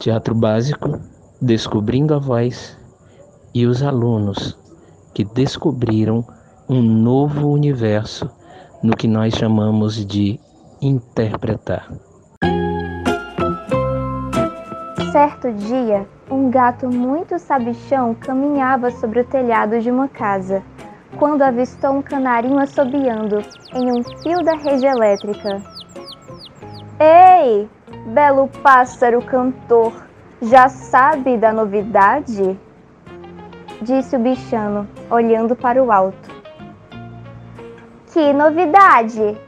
Teatro Básico, Descobrindo a Voz e os alunos que descobriram um novo universo no que nós chamamos de interpretar. Certo dia, um gato muito sabichão caminhava sobre o telhado de uma casa, quando avistou um canarinho assobiando em um fio da rede elétrica. Ei, belo pássaro cantor, já sabe da novidade? Disse o bichano, olhando para o alto. Que novidade?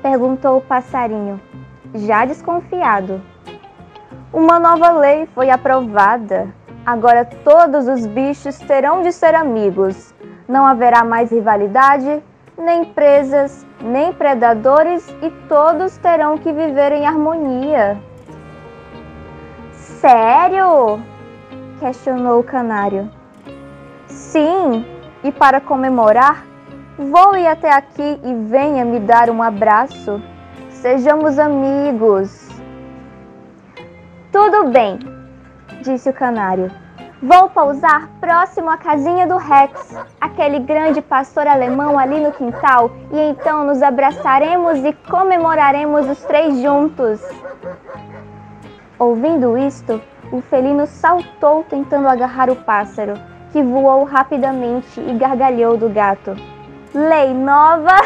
Perguntou o passarinho, já desconfiado. Uma nova lei foi aprovada. Agora todos os bichos terão de ser amigos. Não haverá mais rivalidade, nem presas, nem predadores e todos terão que viver em harmonia. Sério? questionou o canário. Sim, e para comemorar, voe até aqui e venha me dar um abraço. Sejamos amigos. Tudo bem, disse o canário. Vou pousar próximo à casinha do Rex, aquele grande pastor alemão ali no quintal, e então nos abraçaremos e comemoraremos os três juntos. Ouvindo isto, o felino saltou tentando agarrar o pássaro, que voou rapidamente e gargalhou do gato. Lei nova!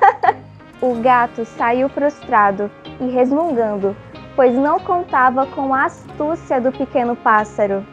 o gato saiu prostrado e resmungando, pois não contava com a astúcia do pequeno pássaro.